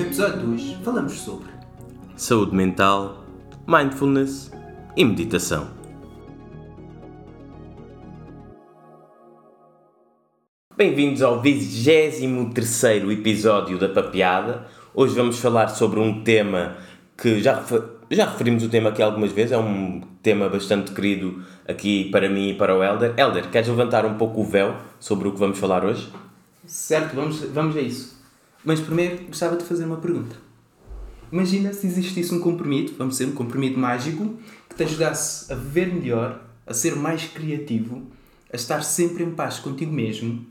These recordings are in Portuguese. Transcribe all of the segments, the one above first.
No episódio de hoje falamos sobre saúde mental, mindfulness e meditação. Bem-vindos ao 23 episódio da Papeada. Hoje vamos falar sobre um tema que já, já referimos o tema aqui algumas vezes, é um tema bastante querido aqui para mim e para o Elder. Elder, queres levantar um pouco o véu sobre o que vamos falar hoje? Certo, vamos, vamos a isso. Mas primeiro gostava de fazer uma pergunta. Imagina se existisse um comprimido, vamos dizer, um comprimido mágico, que te ajudasse a viver melhor, a ser mais criativo, a estar sempre em paz contigo mesmo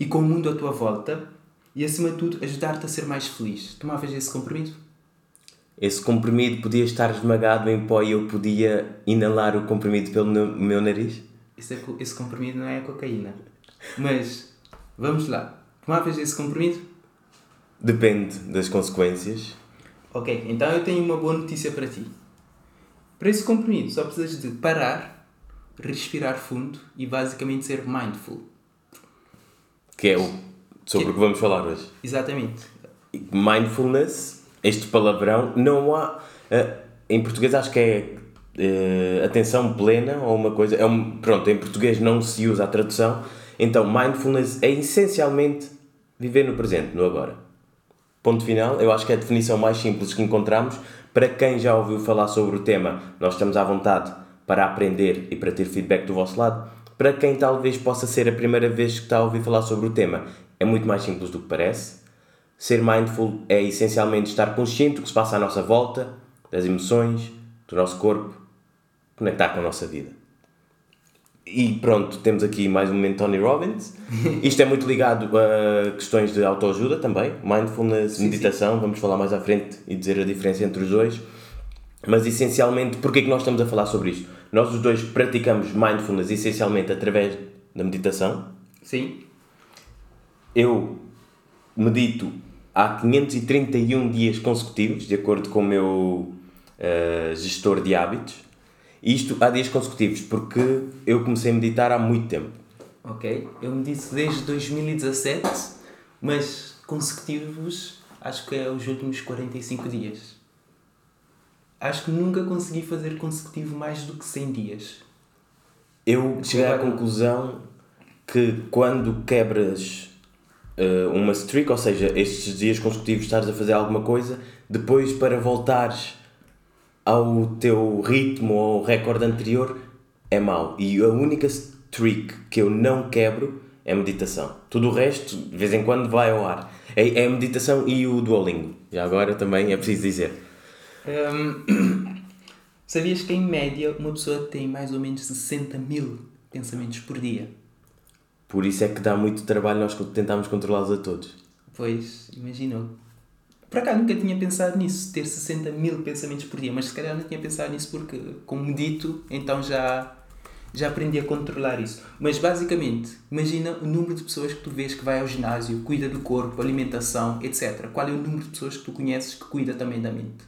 e com o mundo à tua volta e, acima de tudo, ajudar-te a ser mais feliz. Tomavas esse comprimido? Esse comprimido podia estar esmagado em pó e eu podia inalar o comprimido pelo meu nariz? Esse, é, esse comprimido não é a cocaína. Mas, vamos lá. Tomavas esse comprimido? Depende das consequências. Ok, então eu tenho uma boa notícia para ti. Para esse comprimido só precisas de parar, respirar fundo e basicamente ser mindful. Que é o sobre o que vamos falar hoje. Exatamente. Mindfulness, este palavrão, não há. Uh, em português acho que é uh, atenção plena ou uma coisa. É um, pronto, em português não se usa a tradução. Então, mindfulness é essencialmente viver no presente, no agora. Ponto final, eu acho que é a definição mais simples que encontramos. Para quem já ouviu falar sobre o tema, nós estamos à vontade para aprender e para ter feedback do vosso lado. Para quem talvez possa ser a primeira vez que está a ouvir falar sobre o tema, é muito mais simples do que parece. Ser mindful é essencialmente estar consciente do que se passa à nossa volta, das emoções, do nosso corpo, conectar com a nossa vida. E pronto, temos aqui mais um momento Tony Robbins. Isto é muito ligado a questões de autoajuda também, mindfulness, sim, meditação, sim. vamos falar mais à frente e dizer a diferença entre os dois. Mas essencialmente, porquê é que nós estamos a falar sobre isto? Nós os dois praticamos mindfulness essencialmente através da meditação. Sim. Eu medito há 531 dias consecutivos, de acordo com o meu uh, gestor de hábitos. Isto há dias consecutivos, porque eu comecei a meditar há muito tempo. Ok, eu medito desde 2017, mas consecutivos acho que é os últimos 45 dias. Acho que nunca consegui fazer consecutivo mais do que 100 dias. Eu cheguei à conclusão que quando quebras uh, uma streak, ou seja, estes dias consecutivos estás a fazer alguma coisa, depois para voltares ao teu ritmo ou recorde anterior é mau. E a única trick que eu não quebro é a meditação. Tudo o resto, de vez em quando, vai ao ar. É, é a meditação e o Duolingo. E agora também é preciso dizer. Um, sabias que em média uma pessoa tem mais ou menos 60 mil pensamentos por dia? Por isso é que dá muito trabalho nós tentarmos controlá-los a todos. Pois, imaginou. Por acaso nunca tinha pensado nisso, ter 60 mil pensamentos por dia, mas se calhar não tinha pensado nisso porque, como medito, então já, já aprendi a controlar isso. Mas basicamente, imagina o número de pessoas que tu vês que vai ao ginásio, cuida do corpo, alimentação, etc. Qual é o número de pessoas que tu conheces que cuida também da mente?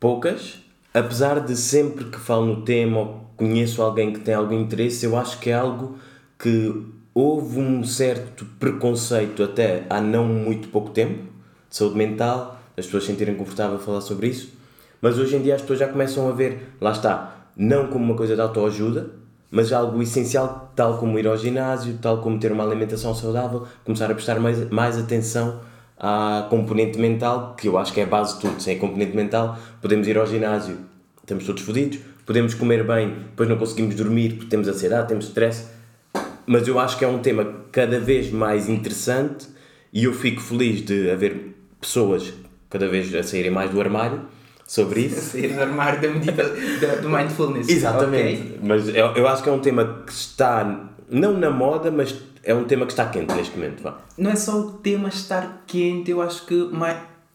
Poucas. Apesar de sempre que falo no tema ou conheço alguém que tem algum interesse, eu acho que é algo que houve um certo preconceito até há não muito pouco tempo de saúde mental, as pessoas se sentirem confortável a falar sobre isso, mas hoje em dia as pessoas já começam a ver, lá está, não como uma coisa de autoajuda, mas algo essencial, tal como ir ao ginásio, tal como ter uma alimentação saudável, começar a prestar mais, mais atenção à componente mental, que eu acho que é a base de tudo. Sem a componente mental, podemos ir ao ginásio, estamos todos fodidos, podemos comer bem, depois não conseguimos dormir porque temos ansiedade, temos stress. Mas eu acho que é um tema cada vez mais interessante e eu fico feliz de haver pessoas cada vez a saírem mais do armário sobre isso. Sair do armário da medida, do mindfulness. Exatamente. Okay. Mas eu, eu acho que é um tema que está, não na moda, mas é um tema que está quente neste momento. Vá. Não é só o tema estar quente, eu acho que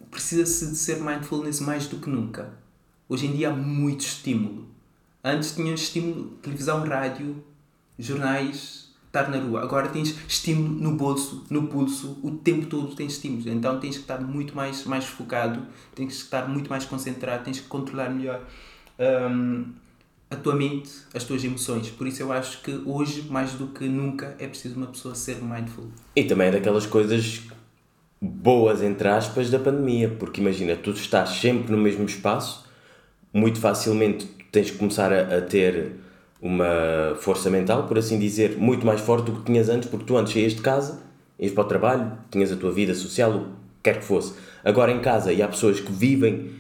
precisa-se de ser mindfulness mais do que nunca. Hoje em dia há muito estímulo. Antes tinha estímulo, televisão, rádio, jornais, estar na rua. Agora tens estímulo no bolso, no pulso, o tempo todo tens estímulos. Então tens que estar muito mais, mais focado, tens que estar muito mais concentrado, tens que controlar melhor um, a tua mente, as tuas emoções. Por isso eu acho que hoje, mais do que nunca, é preciso uma pessoa ser mindful. E também é daquelas coisas boas, entre aspas, da pandemia. Porque imagina, tu estás sempre no mesmo espaço, muito facilmente tens que começar a, a ter uma força mental, por assim dizer, muito mais forte do que tinhas antes, porque tu antes saías de casa, ias para o trabalho, tinhas a tua vida social, o que quer que fosse. Agora em casa, e há pessoas que vivem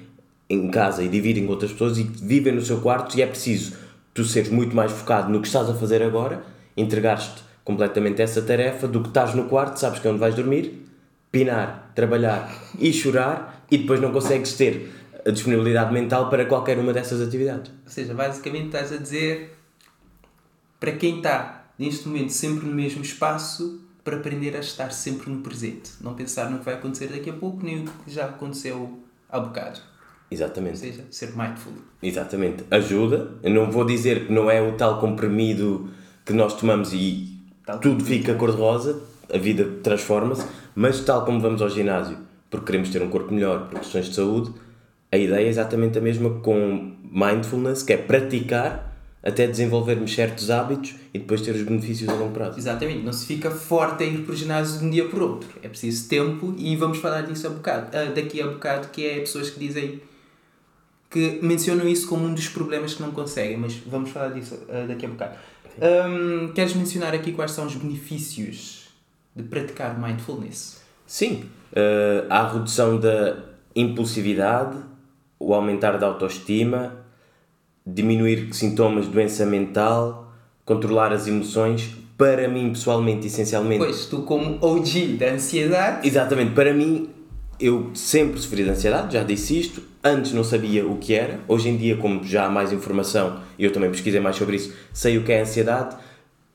em casa e dividem com outras pessoas e vivem no seu quarto, e é preciso tu seres muito mais focado no que estás a fazer agora, entregares-te completamente essa tarefa do que estás no quarto, sabes que é onde vais dormir, pinar, trabalhar e chorar, e depois não consegues ter a disponibilidade mental para qualquer uma dessas atividades. Ou seja, basicamente estás a dizer para quem está neste momento sempre no mesmo espaço, para aprender a estar sempre no presente. Não pensar no que vai acontecer daqui a pouco, nem o que já aconteceu há bocado. Exatamente. Ou seja, ser mindful. Exatamente. Ajuda. Eu não vou dizer que não é o tal comprimido que nós tomamos e Tal tudo fica cor-de-rosa, a vida transforma-se, mas tal como vamos ao ginásio porque queremos ter um corpo melhor por questões de saúde, a ideia é exatamente a mesma com mindfulness, que é praticar até desenvolvermos certos hábitos e depois ter os benefícios a longo prazo. Exatamente, não se fica forte a ir para o ginásio de um dia para o outro. É preciso tempo e vamos falar disso a bocado, daqui a bocado, que é pessoas que dizem que mencionam isso como um dos problemas que não conseguem, mas vamos falar disso daqui a bocado. Hum, queres mencionar aqui quais são os benefícios de praticar mindfulness? Sim, há a redução da impulsividade, o aumentar da autoestima, diminuir sintomas de doença mental, controlar as emoções. Para mim, pessoalmente, essencialmente. Pois, tu como OG da ansiedade, Exatamente, para mim, eu sempre sofri de ansiedade, já disse isto. Antes não sabia o que era. Hoje em dia, como já há mais informação e eu também pesquisei mais sobre isso, sei o que é ansiedade.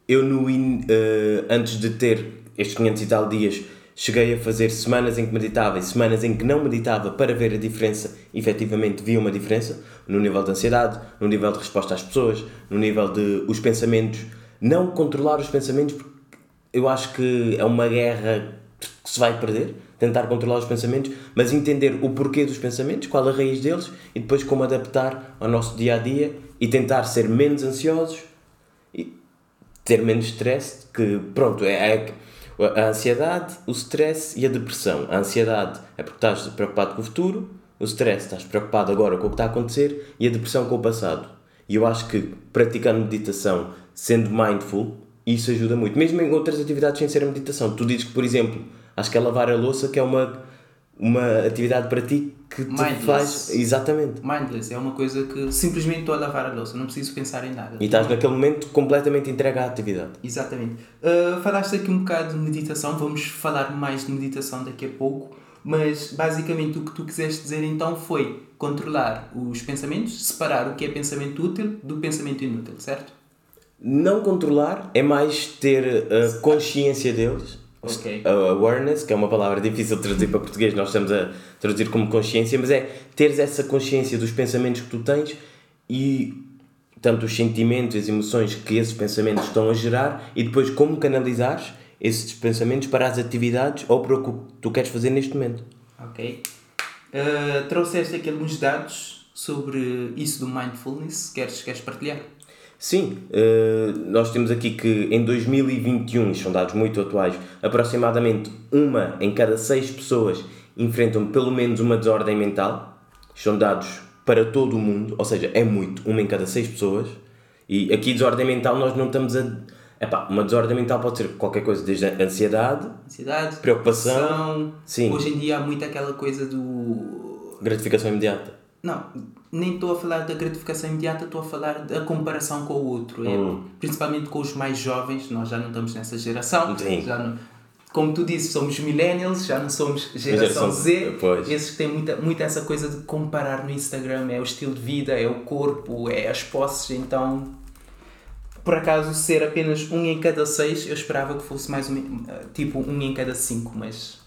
Eu, no in- eh, antes de ter estes 500 e tal dias, cheguei a fazer semanas em que meditava e semanas em que não meditava para ver a diferença. Efetivamente, vi uma diferença no nível de ansiedade, no nível de resposta às pessoas, no nível de os pensamentos. Não controlar os pensamentos, porque eu acho que é uma guerra que se vai perder, tentar controlar os pensamentos, mas entender o porquê dos pensamentos, qual a raiz deles e depois como adaptar ao nosso dia a dia e tentar ser menos ansiosos e ter menos stress, que pronto, é, é a ansiedade, o stress e a depressão. A ansiedade é porque estás preocupado com o futuro, o stress estás preocupado agora com o que está a acontecer e a depressão com o passado. E eu acho que praticando meditação, sendo mindful, isso ajuda muito. Mesmo em outras atividades sem ser a meditação. Tu dizes que, por exemplo, acho que é lavar a louça que é uma, uma atividade para ti que te Mindless. faz... Exatamente. mindless é uma coisa que simplesmente estou a lavar a louça, não preciso pensar em nada. E estás naquele momento completamente entregue à atividade. Exatamente. Uh, falaste aqui um bocado de meditação, vamos falar mais de meditação daqui a pouco, mas basicamente o que tu quiseste dizer então foi controlar os pensamentos, separar o que é pensamento útil do pensamento inútil, certo? Não controlar é mais ter a consciência deles. Ok. A awareness, que é uma palavra difícil de traduzir para português, nós estamos a traduzir como consciência, mas é teres essa consciência dos pensamentos que tu tens e tanto os sentimentos e as emoções que esses pensamentos estão a gerar e depois como canalizares esses pensamentos para as atividades ou para o que tu queres fazer neste momento. Ok. Uh, trouxeste aqui alguns dados sobre isso do mindfulness, queres, queres partilhar? Sim, eh, nós temos aqui que em 2021, isto são dados muito atuais, aproximadamente uma em cada seis pessoas enfrentam pelo menos uma desordem mental. São dados para todo o mundo, ou seja, é muito, uma em cada seis pessoas. E aqui desordem mental nós não estamos a... Epá, uma desordem mental pode ser qualquer coisa, desde a ansiedade, Ansiedade, Preocupação, depressão. sim. Hoje em dia há muito aquela coisa do gratificação imediata. Não, nem estou a falar da gratificação imediata, estou a falar da comparação com o outro. É, Hum. Principalmente com os mais jovens, nós já não estamos nessa geração. Sim. Já não, como tu disse, somos millennials, já não somos geração, Geração- Z. pois. Esses que têm muita, muita essa coisa de comparar no Instagram, é o estilo de vida, é o corpo, é as posses, então... Por acaso, ser apenas um em cada seis, eu esperava que fosse mais um, tipo um em cada cinco, mas...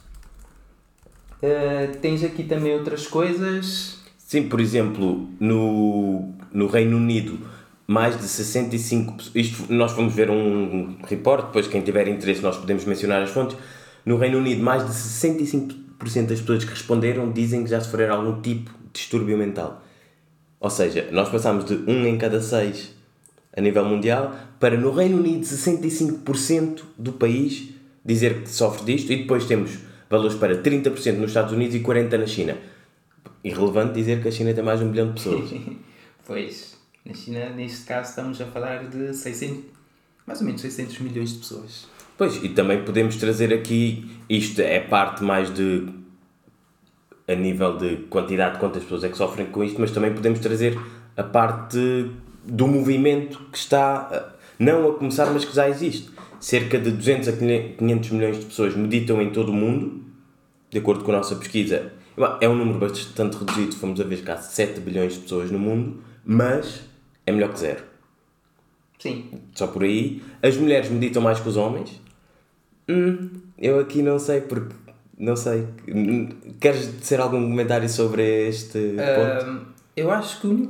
eh, tens aqui também outras coisas... Sim, por exemplo, no, no Reino Unido, mais de 65%. Isto nós vamos ver um report, depois quem tiver interesse nós podemos mencionar as fontes. No Reino Unido, mais de 65% das pessoas que responderam dizem que já sofreram algum tipo de distúrbio mental. Ou seja, nós passamos de 1 em cada 6 a nível mundial para no Reino Unido 65% do país dizer que sofre disto e depois temos valores para 30% nos Estados Unidos e 40% na China. Irrelevante dizer que a China tem mais de um bilhão de pessoas. pois, na China, neste caso, estamos a falar de 600, mais ou menos 600 milhões de pessoas. Pois, e também podemos trazer aqui, isto é parte mais de a nível de quantidade de quantas pessoas é que sofrem com isto, mas também podemos trazer a parte do movimento que está não a começar, mas que já existe. Cerca de 200 a 500 milhões de pessoas meditam em todo o mundo, de acordo com a nossa pesquisa. É um número bastante reduzido, fomos a ver que há 7 bilhões de pessoas no mundo, mas é melhor que zero. Sim. Só por aí. As mulheres meditam mais que os homens. Hum, eu aqui não sei porque. Não sei. Queres dizer algum comentário sobre este ponto? eu acho que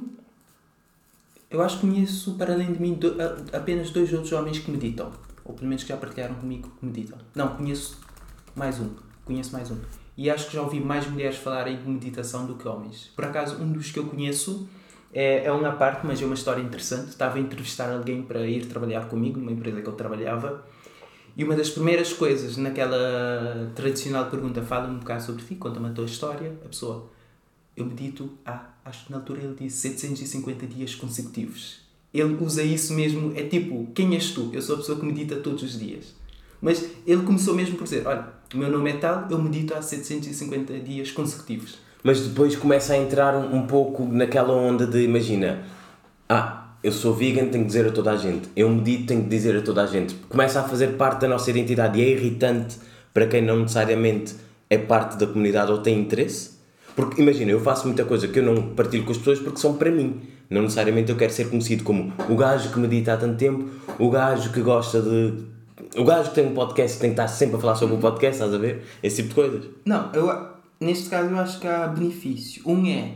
eu acho que conheço, para além de mim, do, apenas dois outros homens que meditam. Ou pelo menos que já partilharam comigo que meditam. Não, conheço mais um. Conheço mais um. E acho que já ouvi mais mulheres falarem de meditação do que homens. Por acaso, um dos que eu conheço é, é uma parte, mas é uma história interessante. Estava a entrevistar alguém para ir trabalhar comigo numa empresa que eu trabalhava. E uma das primeiras coisas naquela tradicional pergunta, fala-me um bocado sobre ti, conta-me a tua história. A pessoa, eu medito há, acho que na altura ele disse 750 dias consecutivos. Ele usa isso mesmo, é tipo, quem és tu? Eu sou a pessoa que medita todos os dias. Mas ele começou mesmo por dizer, olha, o meu nome é tal, eu medito há 750 dias consecutivos. Mas depois começa a entrar um, um pouco naquela onda de, imagina, ah, eu sou vegan, tenho que dizer a toda a gente. Eu medito, tenho que dizer a toda a gente. Começa a fazer parte da nossa identidade e é irritante para quem não necessariamente é parte da comunidade ou tem interesse porque imagina, eu faço muita coisa que eu não partilho com as pessoas porque são para mim. Não necessariamente eu quero ser conhecido como o gajo que medita há tanto tempo, o gajo que gosta de. O gajo que tem um podcast tem que estar sempre a falar sobre o podcast, estás a ver? Esse tipo de coisas. Não, eu, neste caso eu acho que há benefício. Um é,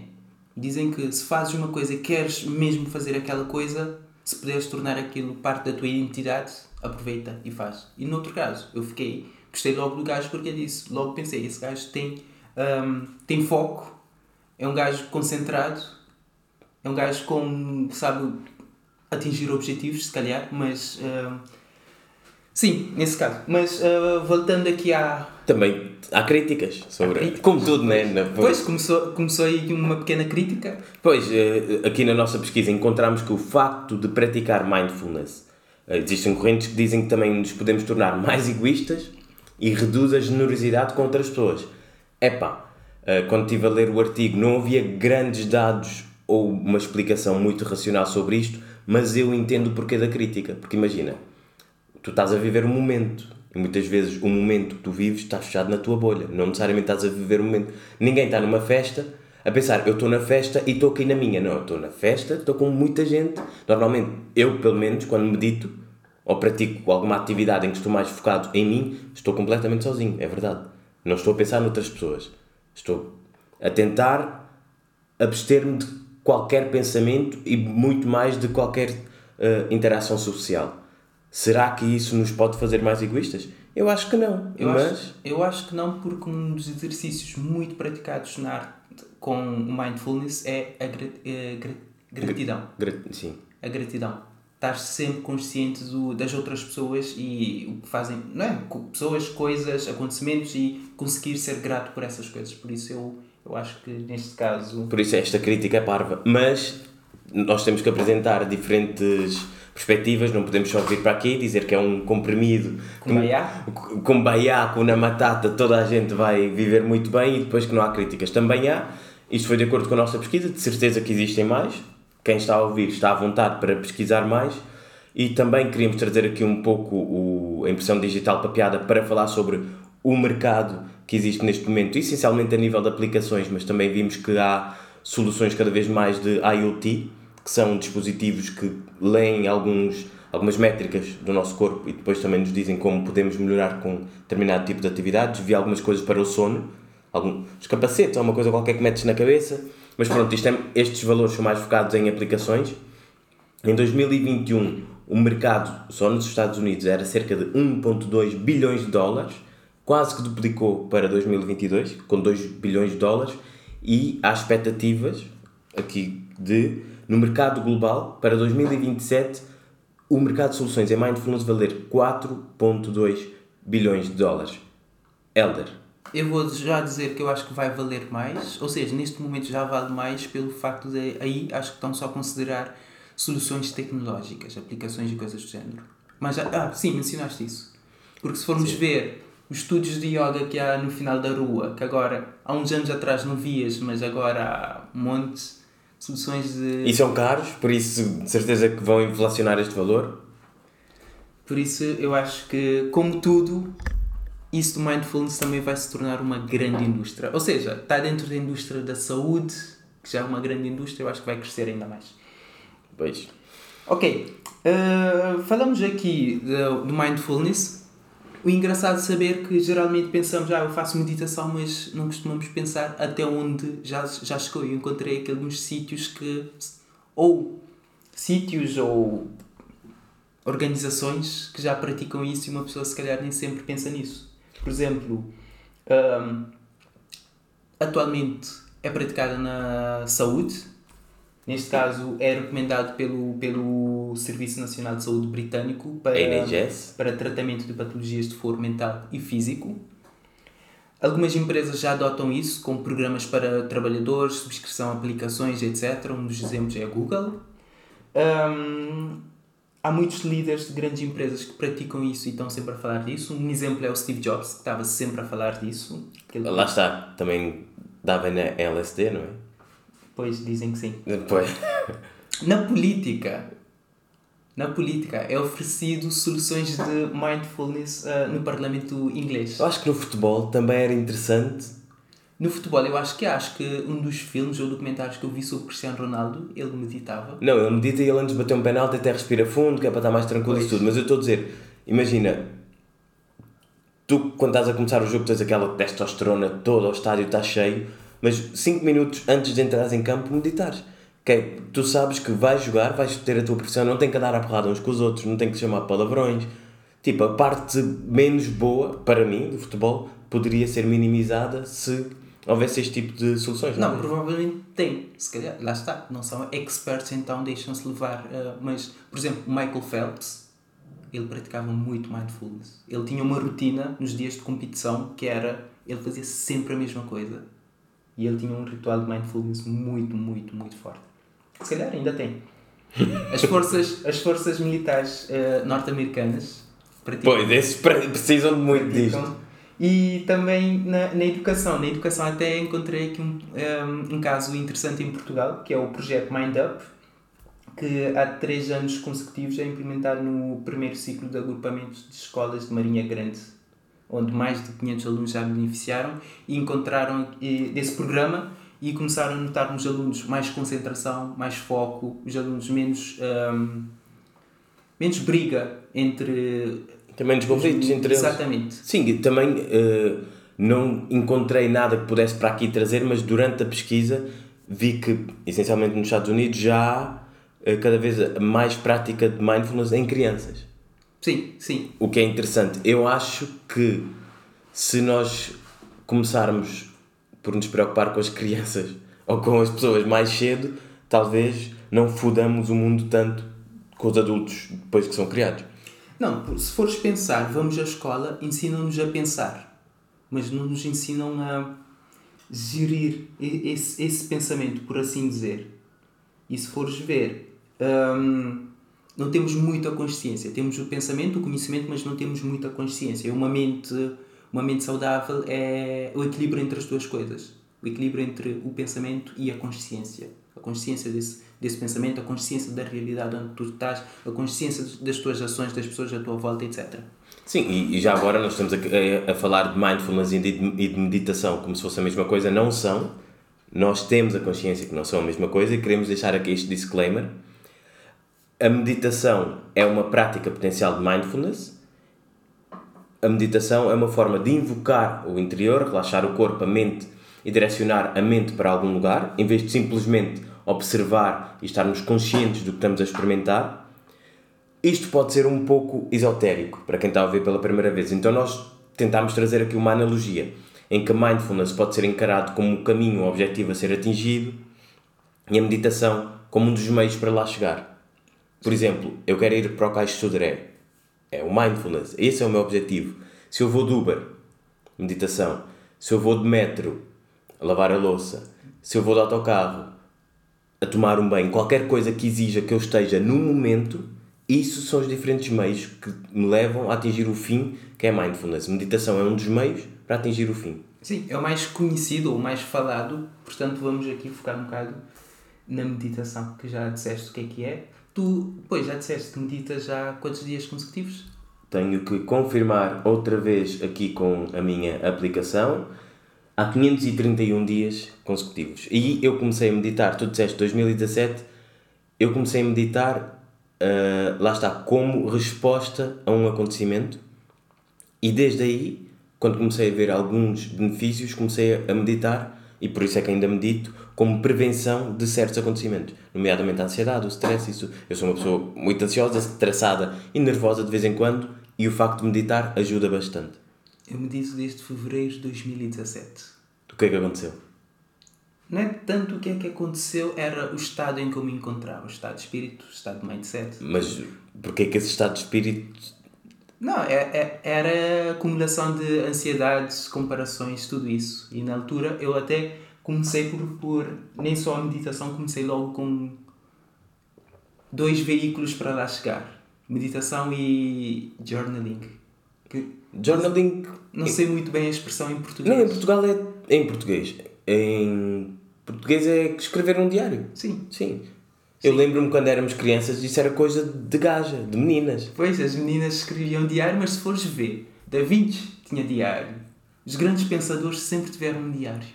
dizem que se fazes uma coisa e queres mesmo fazer aquela coisa, se puderes tornar aquilo parte da tua identidade, aproveita e faz. E no outro caso, eu fiquei, gostei logo do gajo porque disse, logo pensei, esse gajo tem um, tem foco, é um gajo concentrado, é um gajo com, sabe, atingir objetivos, se calhar, mas. Uh, sim, nesse caso. Mas uh, voltando aqui à. Também há críticas sobre. Críticas. Como tudo, né? Pois, começou, começou aí uma pequena crítica. Pois, uh, aqui na nossa pesquisa encontramos que o facto de praticar mindfulness. Existem correntes que dizem que também nos podemos tornar mais egoístas e reduz a generosidade com outras pessoas. Epá, quando estive a ler o artigo não havia grandes dados ou uma explicação muito racional sobre isto, mas eu entendo o porquê da crítica. Porque imagina, tu estás a viver um momento e muitas vezes o momento que tu vives está fechado na tua bolha. Não necessariamente estás a viver um momento. Ninguém está numa festa a pensar, eu estou na festa e estou aqui na minha. Não, eu estou na festa, estou com muita gente. Normalmente, eu pelo menos, quando medito ou pratico alguma atividade em que estou mais focado em mim, estou completamente sozinho, é verdade. Não estou a pensar noutras pessoas. Estou a tentar abster-me de qualquer pensamento e muito mais de qualquer uh, interação social. Será que isso nos pode fazer mais egoístas? Eu acho que não. Eu, mas... acho, eu acho que não, porque um dos exercícios muito praticados na arte com o mindfulness é a gra gratidão. Gra sim. A gratidão estar sempre consciente do, das outras pessoas e o que fazem, não é? Pessoas, coisas, acontecimentos e conseguir ser grato por essas coisas. Por isso eu, eu acho que neste caso. Por isso esta crítica é parva. Mas nós temos que apresentar diferentes perspectivas, não podemos só vir para aqui e dizer que é um comprimido. Com baiá, com baiá, com na matata, toda a gente vai viver muito bem e depois que não há críticas. Também há, isto foi de acordo com a nossa pesquisa, de certeza que existem mais, quem está a ouvir está à vontade para pesquisar mais. E também queríamos trazer aqui um pouco o, a impressão digital papeada para falar sobre o mercado que existe neste momento, essencialmente a nível de aplicações, mas também vimos que há soluções cada vez mais de IoT, que são dispositivos que leem alguns, algumas métricas do nosso corpo e depois também nos dizem como podemos melhorar com determinado tipo de atividades. Vi algumas coisas para o sono, alguns capacetes ou uma coisa qualquer que metes na cabeça mas pronto, é, estes valores são mais focados em aplicações. Em 2021, o mercado só nos Estados Unidos era cerca de 1,2 bilhões de dólares, quase que duplicou para 2022, com 2 bilhões de dólares, e há expectativas aqui de, no mercado global, para 2027, o mercado de soluções em mindfulness valer 4,2 bilhões de dólares. Elder, eu vou já dizer que eu acho que vai valer mais, ou seja, neste momento já vale mais pelo facto de aí acho que estão só a considerar soluções tecnológicas, aplicações e coisas do género. Mas, ah, sim, mencionaste isso. Porque se formos sim. ver os estúdios de yoga que há no final da rua, que agora, há uns anos atrás não vias, mas agora há monte de soluções de... E são caros, por isso de certeza que vão inflacionar este valor? Por isso eu acho que, como tudo, isso do mindfulness também vai se tornar uma grande indústria. Ou seja, está dentro da indústria da saúde, que já é uma grande indústria, eu acho que vai crescer ainda mais. Pois. Ok, uh, falamos aqui do, do mindfulness. O engraçado é saber que geralmente pensamos, ah, eu faço meditação, mas não costumamos pensar até onde já, já chegou. Eu encontrei alguns sítios que, ou sítios ou organizações que já praticam isso e uma pessoa se calhar nem sempre pensa nisso. Por exemplo, um, atualmente é praticada na saúde, Neste caso, é recomendado pelo, pelo Serviço Nacional de Saúde Britânico para, para tratamento de patologias de foro mental e físico. Algumas empresas já adotam isso, com programas para trabalhadores, subscrição a aplicações, etc. Um dos exemplos é a Google. Um, há muitos líderes de grandes empresas que praticam isso e estão sempre a falar disso. Um exemplo é o Steve Jobs, que estava sempre a falar disso. Ele... Lá está, também dava na LSD, não é? Pois, dizem que sim. Pois. Na política, na política é oferecido soluções de mindfulness uh, no parlamento inglês. Eu acho que no futebol também era interessante. No futebol, eu acho que acho que um dos filmes ou documentários que eu vi sobre Cristiano Ronaldo, ele meditava. Não, ele medita e ele antes de bater um penalti até respira fundo, que é para estar mais tranquilo e tudo. Mas eu estou a dizer, imagina, tu quando estás a começar o jogo tens aquela testosterona toda, o estádio está cheio mas 5 minutos antes de entrar em campo, meditares. É, tu sabes que vais jogar, vais ter a tua profissão, não tem que andar a porrada uns com os outros, não tem que chamar palavrões. Tipo, a parte menos boa, para mim, do futebol, poderia ser minimizada se houvesse este tipo de soluções. Não, não é? provavelmente tem. Se calhar, lá está. Não são experts, então deixam-se levar. Uh, mas, por exemplo, Michael Phelps, ele praticava muito mindfulness. Ele tinha uma rotina nos dias de competição que era. Ele fazia sempre a mesma coisa e ele tinha um ritual de mindfulness muito, muito, muito forte. Se calhar ainda tem. As forças, as forças militares uh, norte-americanas Pois, esses precisam de muito disto. E também na, na educação. Na educação até encontrei aqui um, um, eh, um caso interessante em Portugal, que é o projeto Mind Up, que há três anos consecutivos é implementado no primeiro ciclo de agrupamentos de escolas de Marinha Grande onde mais de 500 alunos já beneficiaram e encontraram desse programa e começaram a notar nos alunos mais concentração, mais foco, os alunos menos, um, menos briga entre. Também menos conflitos entre eles. Exatamente. Sim, também uh, não encontrei nada que pudesse para aqui trazer, mas durante a pesquisa vi que, essencialmente nos Estados Unidos, já há uh, cada vez mais prática de mindfulness em crianças. Sim, sim. O que é interessante. Eu acho que se nós começarmos por nos preocupar com as crianças ou com as pessoas mais cedo, talvez não fudamos o mundo tanto com os adultos depois que são criados. Não, se fores pensar, vamos à escola, ensinam-nos a pensar, mas não nos ensinam a gerir esse, esse pensamento, por assim dizer. E se fores ver, hum, não temos muita consciência. Temos o pensamento, o conhecimento, mas não temos muita consciência. Uma mente, uma mente saudável é o equilíbrio entre as duas coisas. O equilíbrio entre o pensamento e a consciência. A consciência desse, desse pensamento, a consciência da realidade onde tu estás, a consciência das tuas ações, das pessoas à tua volta, etc. Sim, e, e já agora nós estamos a, a, a falar de mindfulness e de, e de meditação como se fosse a mesma coisa. Não são. Nós temos a consciência que não são a mesma coisa e queremos deixar aqui este disclaimer a meditação é uma prática potencial de mindfulness. A meditação é uma forma de invocar o interior, relaxar o corpo, a mente e direcionar a mente para algum lugar, em vez de simplesmente observar e estarmos conscientes do que estamos a experimentar. Isto pode ser um pouco esotérico para quem está a ouvir pela primeira vez, então nós tentámos trazer aqui uma analogia em que a mindfulness pode ser encarado como um caminho, um objetivo a ser atingido e a meditação como um dos meios para lá chegar. Por exemplo, eu quero ir para o Caixo Sodré. É o mindfulness. Esse é o meu objetivo. Se eu vou do Uber, meditação. Se eu vou de metro a lavar a louça, se eu vou de autocarro a tomar um banho, qualquer coisa que exija que eu esteja no momento, isso são os diferentes meios que me levam a atingir o fim, que é mindfulness. Meditação é um dos meios para atingir o fim. Sim, é o mais conhecido o mais falado, portanto vamos aqui focar um bocado na meditação, que já disseste o que é que é. Tu, pois, já disseste que meditas já quantos dias consecutivos? Tenho que confirmar outra vez aqui com a minha aplicação. Há 531 dias consecutivos. E eu comecei a meditar, tu disseste 2017, eu comecei a meditar, uh, lá está, como resposta a um acontecimento. E desde aí, quando comecei a ver alguns benefícios, comecei a meditar, e por isso é que ainda medito, como prevenção de certos acontecimentos, nomeadamente a ansiedade, o stress, isso. Eu sou uma pessoa muito ansiosa, estressada e nervosa de vez em quando, e o facto de meditar ajuda bastante. Eu medito desde fevereiro de 2017. O que é que aconteceu? Não é tanto o que é que aconteceu, era o estado em que eu me encontrava, o estado de espírito, o estado de mindset. Mas porquê que esse estado de espírito não, é, é, era acumulação de ansiedades, comparações, tudo isso. E na altura eu até comecei por, por nem só a meditação, comecei logo com dois veículos para lá chegar: meditação e journaling. Que journaling. Não sei muito bem a expressão em português. Não, em Portugal é em português. Em português é escrever um diário. Sim. Sim. Eu lembro-me quando éramos crianças, isso era coisa de gaja, de meninas. Pois, as meninas escreviam diário, mas se fores ver, Da Vinci tinha diário. Os grandes pensadores sempre tiveram um diário.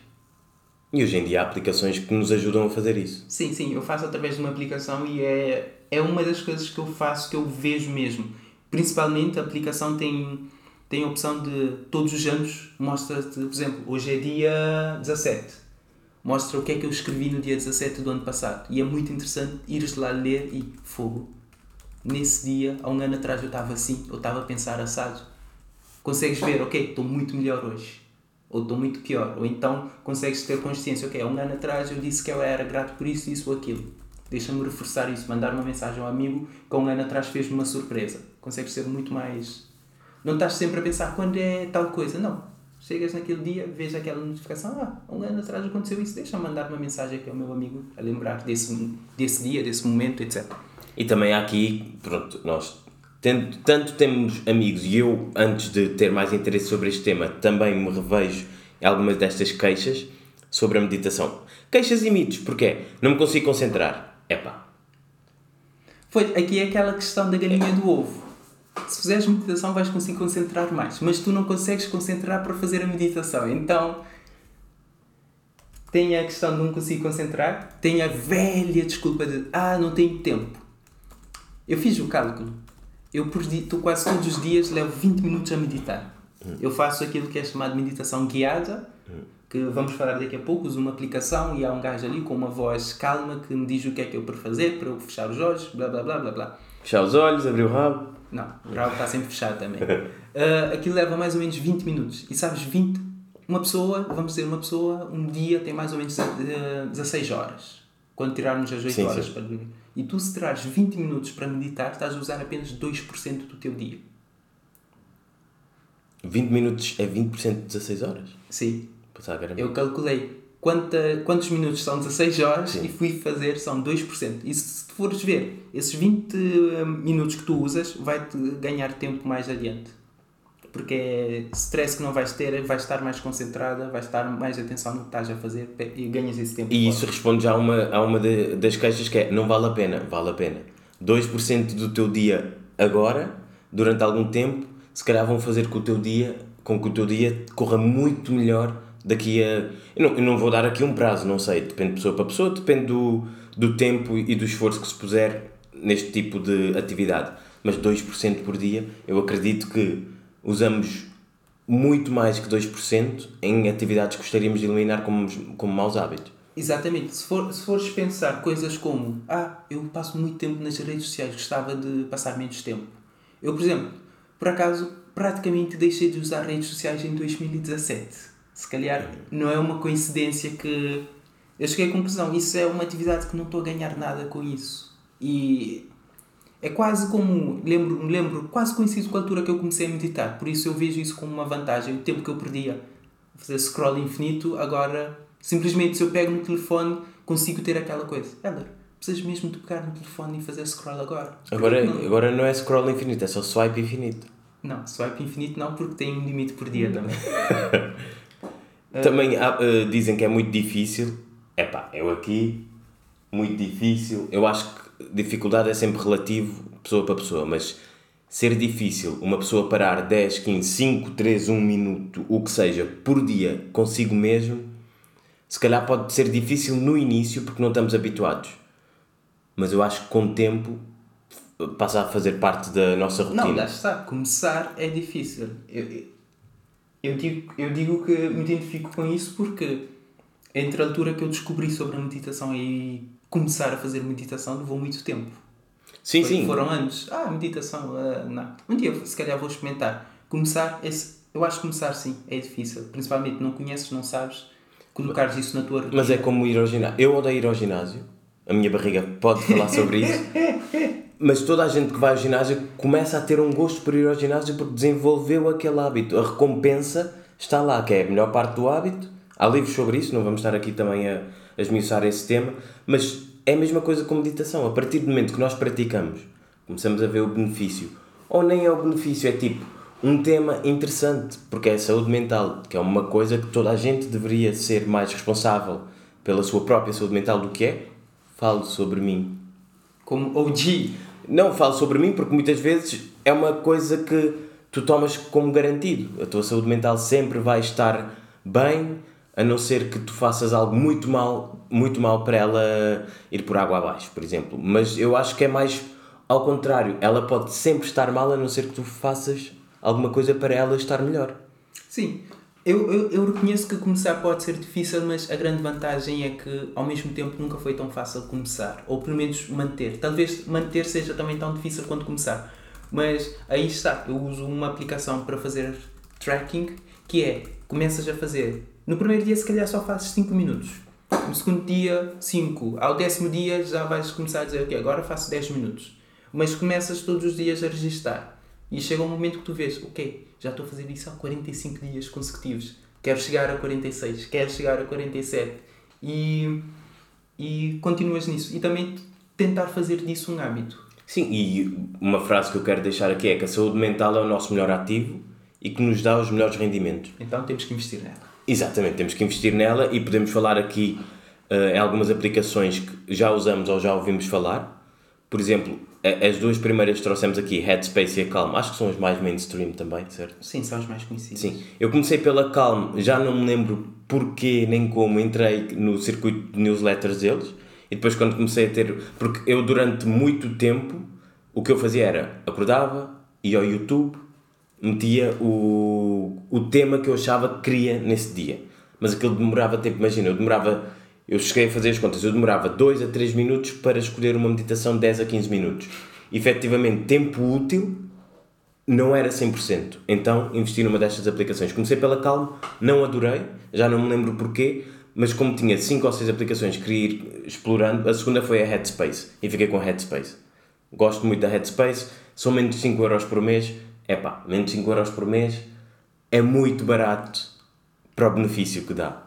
E hoje em dia há aplicações que nos ajudam a fazer isso. Sim, sim, eu faço através de uma aplicação e é, é uma das coisas que eu faço que eu vejo mesmo. Principalmente a aplicação tem, tem a opção de todos os anos mostra-te, por exemplo, hoje é dia 17. Mostra o que é que eu escrevi no dia 17 do ano passado. E é muito interessante ires lá ler e fogo. Nesse dia, há um ano atrás eu estava assim, eu estava a pensar assado. Consegues ver, ok, estou muito melhor hoje ou estou muito pior. Ou então consegues ter consciência, ok, há um ano atrás eu disse que eu era grato por isso, isso ou aquilo. Deixa-me reforçar isso, mandar uma mensagem ao amigo que há um ano atrás fez-me uma surpresa. Consegues ser muito mais. Não estás sempre a pensar quando é tal coisa, não. Chegas naquele dia, vês aquela notificação, ah, um ano atrás aconteceu isso, deixa-me mandar uma mensagem aqui ao meu amigo a lembrar desse, desse dia, desse momento, etc. E também aqui, pronto, nós Tendo, tanto temos amigos e eu, antes de ter mais interesse sobre este tema, também me revejo em algumas destas queixas sobre a meditação. Queixas e mitos, porque não me consigo concentrar. Epá. Foi, aqui é aquela questão da galinha do ovo. Se fizeres meditação vais conseguir concentrar mais, mas tu não consegues concentrar para fazer a meditação. Então, tem a questão de não conseguir concentrar, tem a velha desculpa de ah, não tenho tempo. Eu fiz o cálculo eu por dia, quase todos os dias levo 20 minutos a meditar. Eu faço aquilo que é chamado meditação guiada, que vamos falar daqui a pouco. Uso uma aplicação e há um gajo ali com uma voz calma que me diz o que é que eu para fazer, para eu fechar os olhos, blá blá blá blá blá. Fechar os olhos, abrir o rabo? Não, o rabo está sempre fechado também. Uh, aquilo leva mais ou menos 20 minutos. E sabes, 20, uma pessoa, vamos dizer, uma pessoa, um dia tem mais ou menos 16 horas. Quando tirarmos as 8 sim, horas sim. para dormir. E tu, se traz 20 minutos para meditar, estás a usar apenas 2% do teu dia. 20 minutos é 20% de 16 horas? Sim. Eu calculei quanta, quantos minutos são 16 horas Sim. e fui fazer, são 2%. E se fores ver, esses 20 hum, minutos que tu usas, vai-te ganhar tempo mais adiante porque é stress que não vais ter, vais estar mais concentrada, vais estar mais atenção no que estás a fazer e ganhas esse tempo. E isso responde já a uma, a uma de, das queixas que é, não vale a pena, vale a pena. 2% do teu dia agora, durante algum tempo, se calhar vão fazer com, o teu dia, com que o teu dia corra muito melhor daqui a... Eu não, eu não vou dar aqui um prazo, não sei, depende de pessoa para pessoa, depende do, do tempo e do esforço que se puser neste tipo de atividade. Mas 2% por dia, eu acredito que usamos muito mais que 2% em atividades que gostaríamos de eliminar como, como maus hábitos. Exatamente. Se, for, se fores pensar coisas como ah, eu passo muito tempo nas redes sociais, gostava de passar menos tempo. Eu, por exemplo, por acaso, praticamente deixei de usar redes sociais em 2017. Se calhar não é uma coincidência que eu cheguei à conclusão, isso é uma atividade que não estou a ganhar nada com isso. E é quase como, lembro, lembro, quase coincido com a altura que eu comecei a meditar, por isso eu vejo isso como uma vantagem. O tempo que eu perdia fazer scroll infinito, agora simplesmente se eu pego no telefone consigo ter aquela coisa. Heller, precisas mesmo de pegar no telefone e fazer scroll agora. Agora, Não. agora não é scroll infinito, é só swipe infinito. Não, swipe infinito não, porque tem um limite por dia também. Também há, eh, dizem que é muito difícil. Epá, eu aqui, muito difícil. Eu acho que dificuldade é sempre relativo, pessoa para pessoa, mas ser difícil uma pessoa parar 10, 15, 5, 3, 1 minuto, o que seja, por dia, consigo mesmo, se calhar pode ser difícil no início porque não estamos habituados. Mas eu acho que com o tempo passa a fazer parte da nossa rotina. Não, lá está. Começar é difícil. Eu, eu, eu digo, eu digo que me identifico com isso porque entre a altura que eu descobri sobre a meditação e começar a fazer meditação levou muito tempo. sim, Foi- sim. Foram anos. Ah, meditação, ah, não. Um dia se calhar vou experimentar. Começar, esse, eu acho que começar sim, é difícil. Principalmente não conheces, não sabes, colocares isso na tua rotina. Mas é como ir ao ginásio. Eu odeio ir ao ginásio. A minha barriga pode falar sobre isso. Mas toda a gente que vai ao ginásio começa a ter um gosto por ir ao ginásio porque desenvolveu aquele hábito. A recompensa está lá, que é a melhor parte do hábito. Há livros sobre isso, não vamos estar aqui também a, a esmiuçar esse tema. Mas é a mesma coisa com meditação. A partir do momento que nós praticamos, começamos a ver o benefício. Ou nem é o benefício, é tipo um tema interessante, porque é a saúde mental, que é uma coisa que toda a gente deveria ser mais responsável pela sua própria saúde mental do que é. Falo sobre mim. Como OG. Não, falo sobre mim porque muitas vezes é uma coisa que tu tomas como garantido. A tua saúde mental sempre vai estar bem, a não ser que tu faças algo muito mal, muito mal para ela ir por água abaixo, por exemplo. Mas eu acho que é mais ao contrário. Ela pode sempre estar mal, a não ser que tu faças alguma coisa para ela estar melhor. Sim, eu, eu, eu reconheço que começar pode ser difícil, mas a grande vantagem é que ao mesmo tempo nunca foi tão fácil começar, ou pelo menos manter. Talvez manter seja também tão difícil quanto começar, mas aí está. Eu uso uma aplicação para fazer tracking que é começas a fazer. No primeiro dia, se calhar, só fazes 5 minutos. No segundo dia, 5. Ao décimo dia, já vais começar a dizer: Ok, agora faço 10 minutos. Mas começas todos os dias a registar. E chega um momento que tu vês: Ok, já estou a fazer isso há 45 dias consecutivos. Quero chegar a 46, quero chegar a 47. E, e continuas nisso. E também tentar fazer disso um hábito. Sim, e uma frase que eu quero deixar aqui é que a saúde mental é o nosso melhor ativo e que nos dá os melhores rendimentos. Então temos que investir nela. Exatamente, temos que investir nela e podemos falar aqui eh, em algumas aplicações que já usamos ou já ouvimos falar. Por exemplo, as duas primeiras que trouxemos aqui, Headspace e a Calm, acho que são as mais mainstream também, certo? Sim, são os mais conhecidos. Sim, eu comecei pela Calm, já não me lembro porquê nem como entrei no circuito de newsletters deles e depois quando comecei a ter. Porque eu durante muito tempo o que eu fazia era acordava, ia ao YouTube, metia o, o tema que eu achava que queria nesse dia. Mas aquilo demorava tempo, imagina, eu demorava. Eu cheguei a fazer as contas, eu demorava 2 a 3 minutos para escolher uma meditação de 10 a 15 minutos. Efetivamente, tempo útil não era 100%. Então investi numa destas aplicações. Comecei pela Calm, não adorei, já não me lembro porquê, mas como tinha 5 ou 6 aplicações que queria ir explorando, a segunda foi a Headspace e fiquei com a Headspace. Gosto muito da Headspace, são menos de 5 euros por mês. Epá, menos de 5 euros por mês é muito barato para o benefício que dá.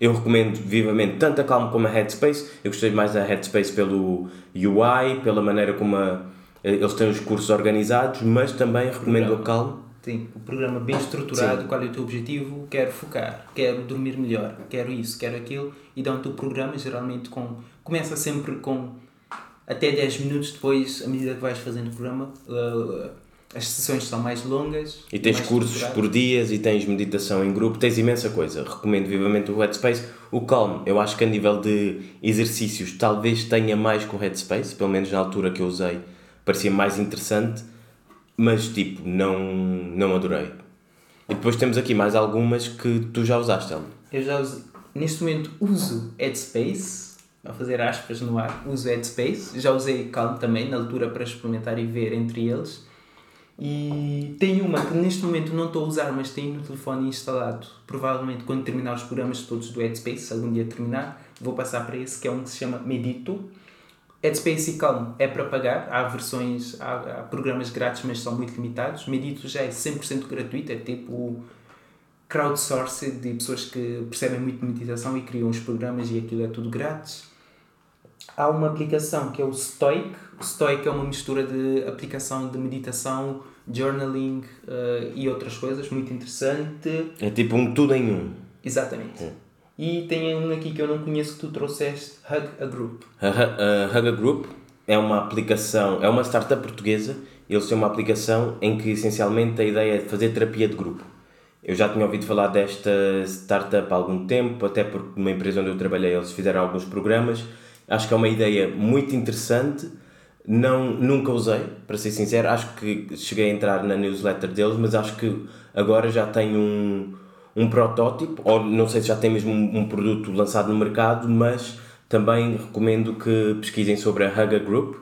Eu recomendo vivamente tanto a Calm como a Headspace. Eu gostei mais da Headspace pelo UI, pela maneira como a, eles têm os cursos organizados, mas também recomendo a Calm. Sim, o programa bem estruturado, qual é o teu objetivo, quero focar, quero dormir melhor, quero isso, quero aquilo, e dão-te o programa geralmente com. Começa sempre com até 10 minutos depois, à medida que vais fazendo o programa, uh, as sessões são mais longas. E tens cursos por dias e tens meditação em grupo, tens imensa coisa. Recomendo vivamente o Headspace. O Calm, eu acho que a nível de exercícios talvez tenha mais com o Headspace, pelo menos na altura que eu usei, parecia mais interessante, mas tipo, não, não adorei. E depois temos aqui mais algumas que tu já usaste, Elmo. Eu já uso, neste momento uso Headspace, a fazer aspas no ar, uso Headspace. Já usei Calm também, na altura, para experimentar e ver entre eles. E tem uma que neste momento não estou a usar, mas tenho no telefone instalado. Provavelmente quando terminar os programas todos do Headspace, algum dia terminar, vou passar para esse, que é um que se chama Medito. Headspace e Calm é para pagar, há versões, há, há programas grátis, mas são muito limitados. Medito já é 100% gratuito, é tipo crowdsourced de pessoas que percebem muito de meditação e criam os programas e aquilo é tudo grátis. Há uma aplicação que é o Stoic. Stoic é uma mistura de aplicação de meditação, journaling uh, e outras coisas, muito interessante. É tipo um tudo em um. Exatamente. Hum. E tem um aqui que eu não conheço que tu trouxeste, Hug a Group. A Hug a Group é uma aplicação, é uma startup portuguesa. Eles têm uma aplicação em que essencialmente a ideia é fazer terapia de grupo. Eu já tinha ouvido falar desta startup há algum tempo, até porque numa empresa onde eu trabalhei eles fizeram alguns programas. Acho que é uma ideia muito interessante. Não, nunca usei, para ser sincero. Acho que cheguei a entrar na newsletter deles, mas acho que agora já tenho um, um protótipo, ou não sei se já tem mesmo um, um produto lançado no mercado, mas também recomendo que pesquisem sobre a Hugger Group.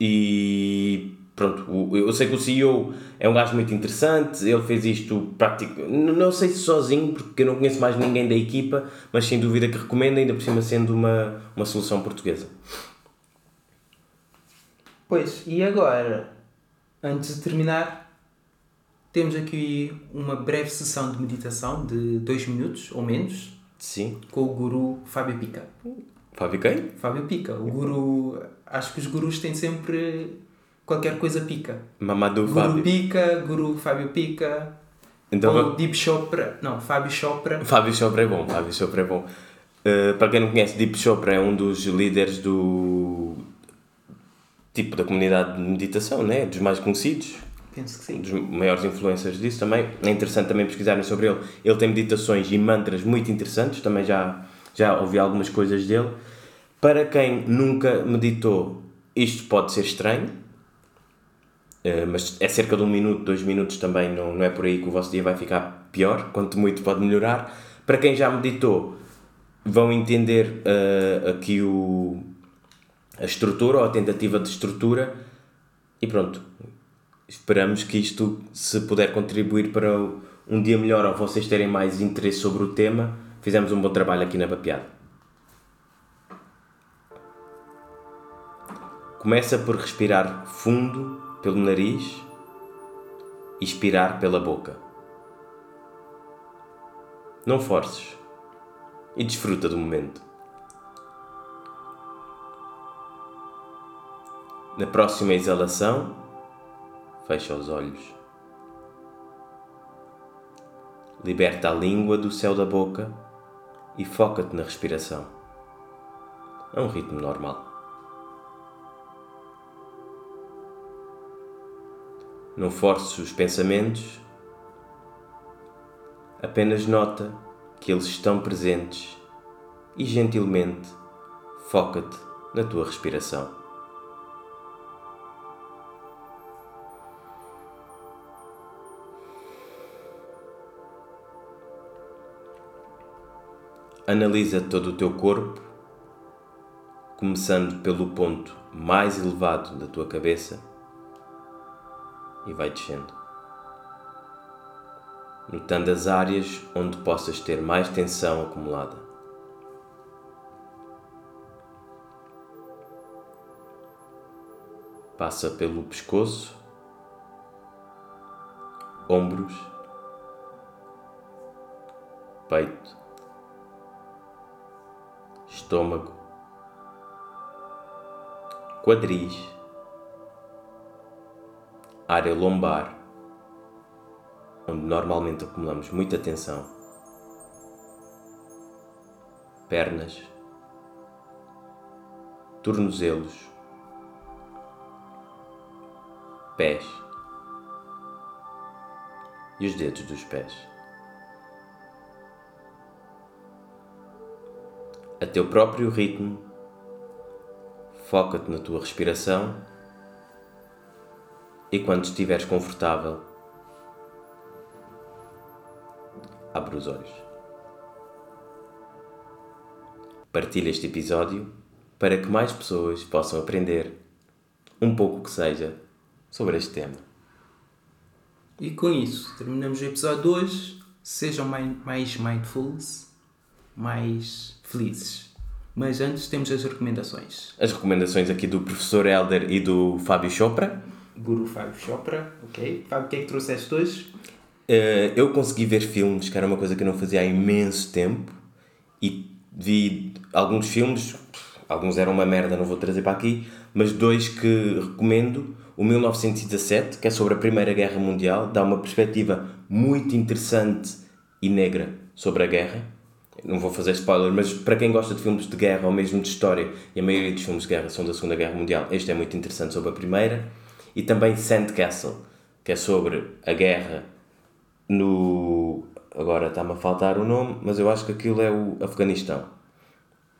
E pronto, eu sei que o CEO é um gajo muito interessante, ele fez isto prático, não sei se sozinho, porque eu não conheço mais ninguém da equipa, mas sem dúvida que recomendo, ainda por cima sendo uma, uma solução portuguesa. Pois, e agora, antes de terminar, temos aqui uma breve sessão de meditação de dois minutos ou menos. Sim. Com o guru Fábio Pica. Fábio quem? Fábio Pica. O guru. Acho que os gurus têm sempre qualquer coisa pica. Mamadou Guru Fábio. Pica, Guru Fábio Pica. Então, ou Deep Chopra. Não, Fábio Chopra. Fábio Chopra é bom. Fábio Chopra é bom. Uh, para quem não conhece, Deep Chopra é um dos líderes do. Tipo da comunidade de meditação, né? Dos mais conhecidos. Penso que sim. Dos maiores influencers disso também. É interessante também pesquisarem sobre ele. Ele tem meditações e mantras muito interessantes. Também já, já ouvi algumas coisas dele. Para quem nunca meditou, isto pode ser estranho Uh, mas é cerca de um minuto, dois minutos também, não, não é por aí que o vosso dia vai ficar pior, quanto muito pode melhorar. Para quem já meditou, vão entender uh, aqui o, a estrutura ou a tentativa de estrutura e pronto. Esperamos que isto, se puder contribuir para um dia melhor ou vocês terem mais interesse sobre o tema, fizemos um bom trabalho aqui na Papeada. Começa por respirar fundo pelo nariz e expirar pela boca. Não forces e desfruta do momento. Na próxima exalação, fecha os olhos. Liberta a língua do céu da boca e foca-te na respiração. É um ritmo normal. Não forces os pensamentos, apenas nota que eles estão presentes e gentilmente foca-te na tua respiração. Analisa todo o teu corpo, começando pelo ponto mais elevado da tua cabeça e vai descendo. Notando as áreas onde possas ter mais tensão acumulada. Passa pelo pescoço, ombros, peito, estômago, quadris área lombar, onde normalmente acumulamos muita tensão, pernas, tornozelos, pés e os dedos dos pés. A teu próprio ritmo, foca-te na tua respiração e quando estiveres confortável, abre os olhos. Partilha este episódio para que mais pessoas possam aprender um pouco que seja sobre este tema. E com isso, terminamos o episódio 2. Sejam mais mindfuls, mais felizes. Mas antes temos as recomendações. As recomendações aqui do professor Helder e do Fábio Chopra. Guru Fábio Chopra, ok? Fábio, o que é que trouxeste hoje? Eh, eu consegui ver filmes, que era uma coisa que eu não fazia há imenso tempo, e vi alguns filmes, alguns eram uma merda, não vou trazer para aqui, mas dois que recomendo. O 1917, que é sobre a Primeira Guerra Mundial, dá uma perspectiva muito interessante e negra sobre a guerra. Não vou fazer spoiler, mas para quem gosta de filmes de guerra ou mesmo de história, e a maioria dos filmes de guerra são da Segunda Guerra Mundial, este é muito interessante sobre a Primeira. E também Sandcastle, que é sobre a guerra no. Agora está-me a faltar o nome, mas eu acho que aquilo é o Afeganistão.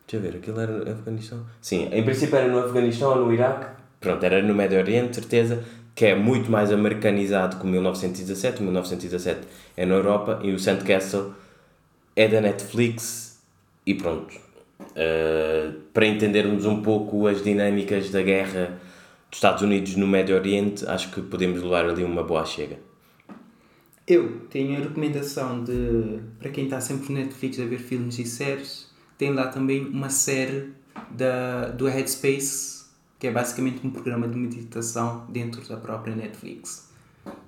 Deixa eu ver, aquilo era no Afeganistão? Sim, em princípio era no Afeganistão ou no Iraque. Pronto, era no Médio Oriente, certeza, que é muito mais americanizado que o 1917. O 1917 é na Europa e o Sandcastle é da Netflix e pronto. Uh, para entendermos um pouco as dinâmicas da guerra dos Estados Unidos no Médio Oriente, acho que podemos levar ali uma boa chega. Eu tenho a recomendação de, para quem está sempre no Netflix a ver filmes e séries, tem lá também uma série da, do Headspace, que é basicamente um programa de meditação dentro da própria Netflix.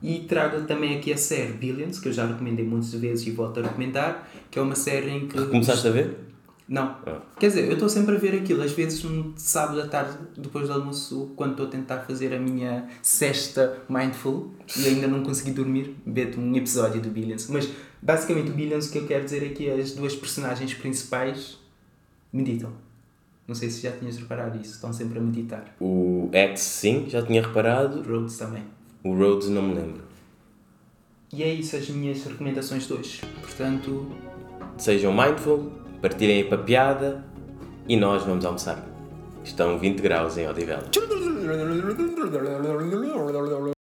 E trago também aqui a série Billions, que eu já recomendei muitas vezes e volto a recomendar, que é uma série em que... Começaste a ver? Não. Ah. Quer dizer, eu estou sempre a ver aquilo. Às vezes, um sábado à tarde, depois do almoço, quando estou a tentar fazer a minha cesta mindful e ainda não consegui dormir, vejo um episódio do Billions. Mas, basicamente, o Billions, o que eu quero dizer aqui é as duas personagens principais meditam. Não sei se já tinhas reparado isso. Estão sempre a meditar. O X, sim, já tinha reparado. Rhodes também. O Rhodes não me lembro. E é isso as minhas recomendações de hoje. Portanto... Sejam mindful partirem para a piada e nós vamos almoçar. Estão 20 graus em Odivelas.